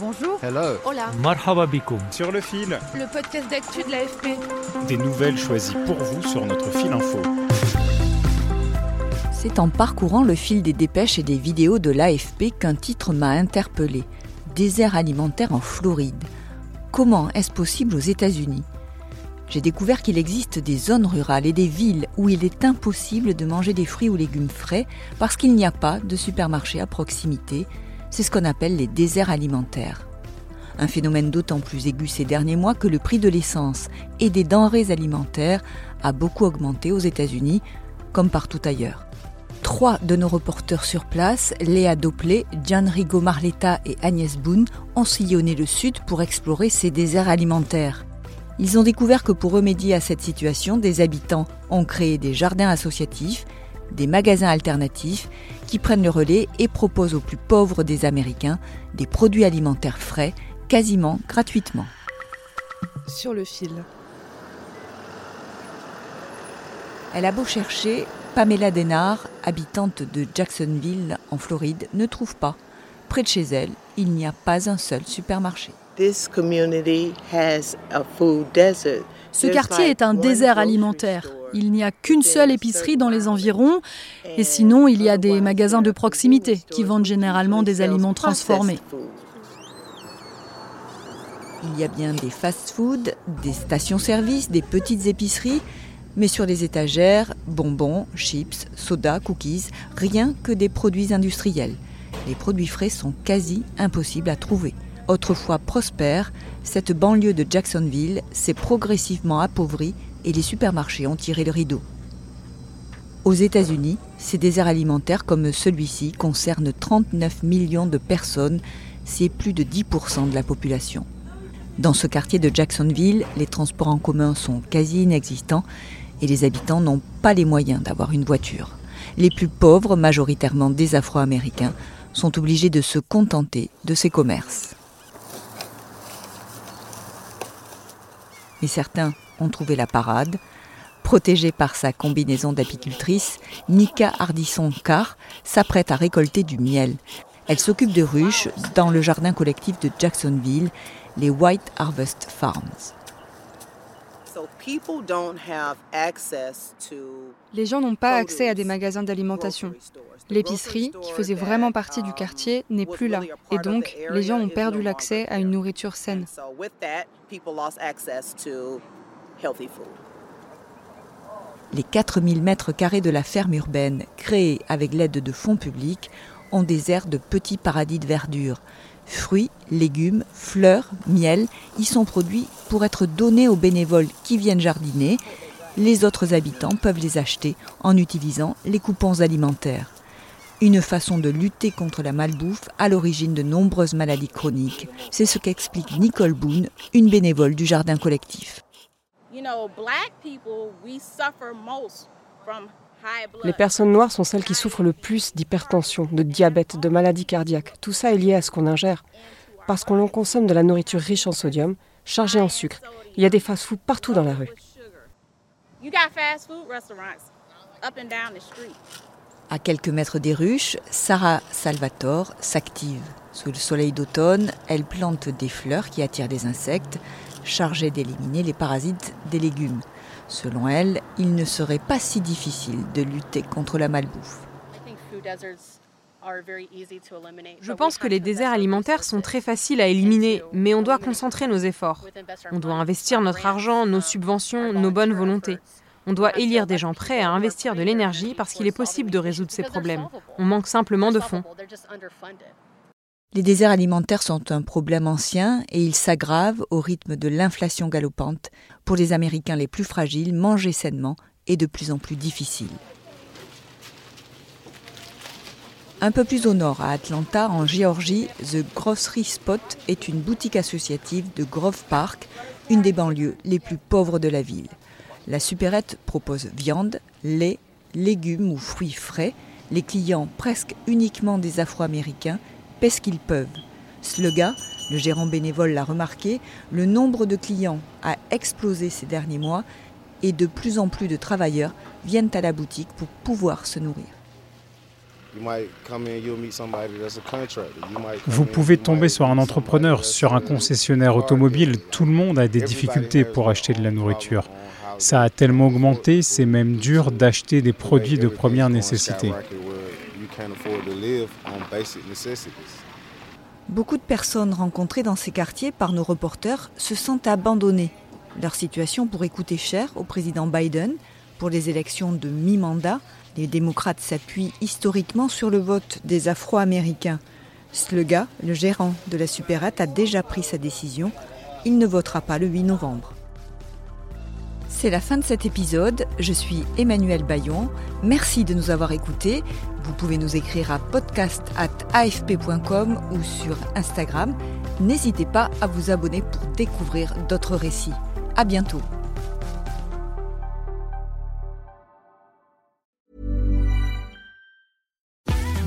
Bonjour. Hello. Hola. Marhaba bikoum. Sur le fil, Le podcast d'actu de l'AFP. des nouvelles choisies pour vous sur notre fil info. C'est en parcourant le fil des dépêches et des vidéos de l'AFP qu'un titre m'a interpellé. Désert alimentaire en Floride. Comment est-ce possible aux États-Unis? J'ai découvert qu'il existe des zones rurales et des villes où il est impossible de manger des fruits ou légumes frais parce qu'il n'y a pas de supermarché à proximité. C'est ce qu'on appelle les déserts alimentaires. Un phénomène d'autant plus aigu ces derniers mois que le prix de l'essence et des denrées alimentaires a beaucoup augmenté aux États-Unis, comme partout ailleurs. Trois de nos reporters sur place, Léa Doplé, Gianrigo Marletta et Agnès Boone, ont sillonné le sud pour explorer ces déserts alimentaires. Ils ont découvert que pour remédier à cette situation, des habitants ont créé des jardins associatifs, des magasins alternatifs qui prennent le relais et proposent aux plus pauvres des Américains des produits alimentaires frais quasiment gratuitement. Sur le fil. Elle a beau chercher, Pamela Denard, habitante de Jacksonville en Floride, ne trouve pas. Près de chez elle, il n'y a pas un seul supermarché. This community has a food desert. Ce quartier est un désert alimentaire. Il n'y a qu'une seule épicerie dans les environs et sinon il y a des magasins de proximité qui vendent généralement des aliments transformés. Il y a bien des fast-foods, des stations-service, des petites épiceries, mais sur les étagères, bonbons, chips, sodas, cookies, rien que des produits industriels. Les produits frais sont quasi impossibles à trouver. Autrefois prospère, cette banlieue de Jacksonville s'est progressivement appauvrie et les supermarchés ont tiré le rideau. Aux États-Unis, ces déserts alimentaires comme celui-ci concernent 39 millions de personnes, c'est plus de 10% de la population. Dans ce quartier de Jacksonville, les transports en commun sont quasi inexistants et les habitants n'ont pas les moyens d'avoir une voiture. Les plus pauvres, majoritairement des Afro-Américains, sont obligés de se contenter de ces commerces. Mais certains ont trouvé la parade. Protégée par sa combinaison d'apicultrice, Nika Hardisson-Carr s'apprête à récolter du miel. Elle s'occupe de ruches dans le jardin collectif de Jacksonville, les White Harvest Farms. Les gens n'ont pas accès à des magasins d'alimentation. L'épicerie, qui faisait vraiment partie du quartier, n'est plus là. Et donc, les gens ont perdu l'accès à une nourriture saine. Les 4000 mètres carrés de la ferme urbaine, créée avec l'aide de fonds publics, ont des de petits paradis de verdure. Fruits, légumes, fleurs, miel y sont produits pour être donnés aux bénévoles qui viennent jardiner. Les autres habitants peuvent les acheter en utilisant les coupons alimentaires. Une façon de lutter contre la malbouffe à l'origine de nombreuses maladies chroniques. C'est ce qu'explique Nicole Boone, une bénévole du jardin collectif. Les personnes noires sont celles qui souffrent le plus d'hypertension, de diabète, de maladies cardiaques. Tout ça est lié à ce qu'on ingère. Parce qu'on consomme de la nourriture riche en sodium, chargée en sucre. Il y a des fast-foods partout dans la rue. À quelques mètres des ruches, Sarah Salvatore s'active. Sous le soleil d'automne, elle plante des fleurs qui attirent des insectes, chargés d'éliminer les parasites des légumes. Selon elle, il ne serait pas si difficile de lutter contre la malbouffe. Je pense que les déserts alimentaires sont très faciles à éliminer, mais on doit concentrer nos efforts. On doit investir notre argent, nos subventions, nos bonnes volontés. On doit élire des gens prêts à investir de l'énergie parce qu'il est possible de résoudre ces problèmes. On manque simplement de fonds. Les déserts alimentaires sont un problème ancien et ils s'aggravent au rythme de l'inflation galopante. Pour les Américains les plus fragiles, manger sainement est de plus en plus difficile. Un peu plus au nord, à Atlanta, en Géorgie, The Grocery Spot est une boutique associative de Grove Park, une des banlieues les plus pauvres de la ville. La supérette propose viande, lait, légumes ou fruits frais. Les clients, presque uniquement des Afro-Américains, paient ce qu'ils peuvent. Sluga, le gérant bénévole l'a remarqué, le nombre de clients a explosé ces derniers mois et de plus en plus de travailleurs viennent à la boutique pour pouvoir se nourrir. Vous pouvez tomber sur un entrepreneur, sur un concessionnaire automobile. Tout le monde a des difficultés pour acheter de la nourriture. Ça a tellement augmenté, c'est même dur d'acheter des produits de première nécessité. Beaucoup de personnes rencontrées dans ces quartiers par nos reporters se sentent abandonnées. Leur situation pourrait coûter cher au président Biden pour les élections de mi-mandat. Les démocrates s'appuient historiquement sur le vote des Afro-Américains. Sluga, le gérant de la supérette, a déjà pris sa décision. Il ne votera pas le 8 novembre. C'est la fin de cet épisode. Je suis Emmanuel Bayon. Merci de nous avoir écoutés. Vous pouvez nous écrire à podcast.afp.com ou sur Instagram. N'hésitez pas à vous abonner pour découvrir d'autres récits. À bientôt.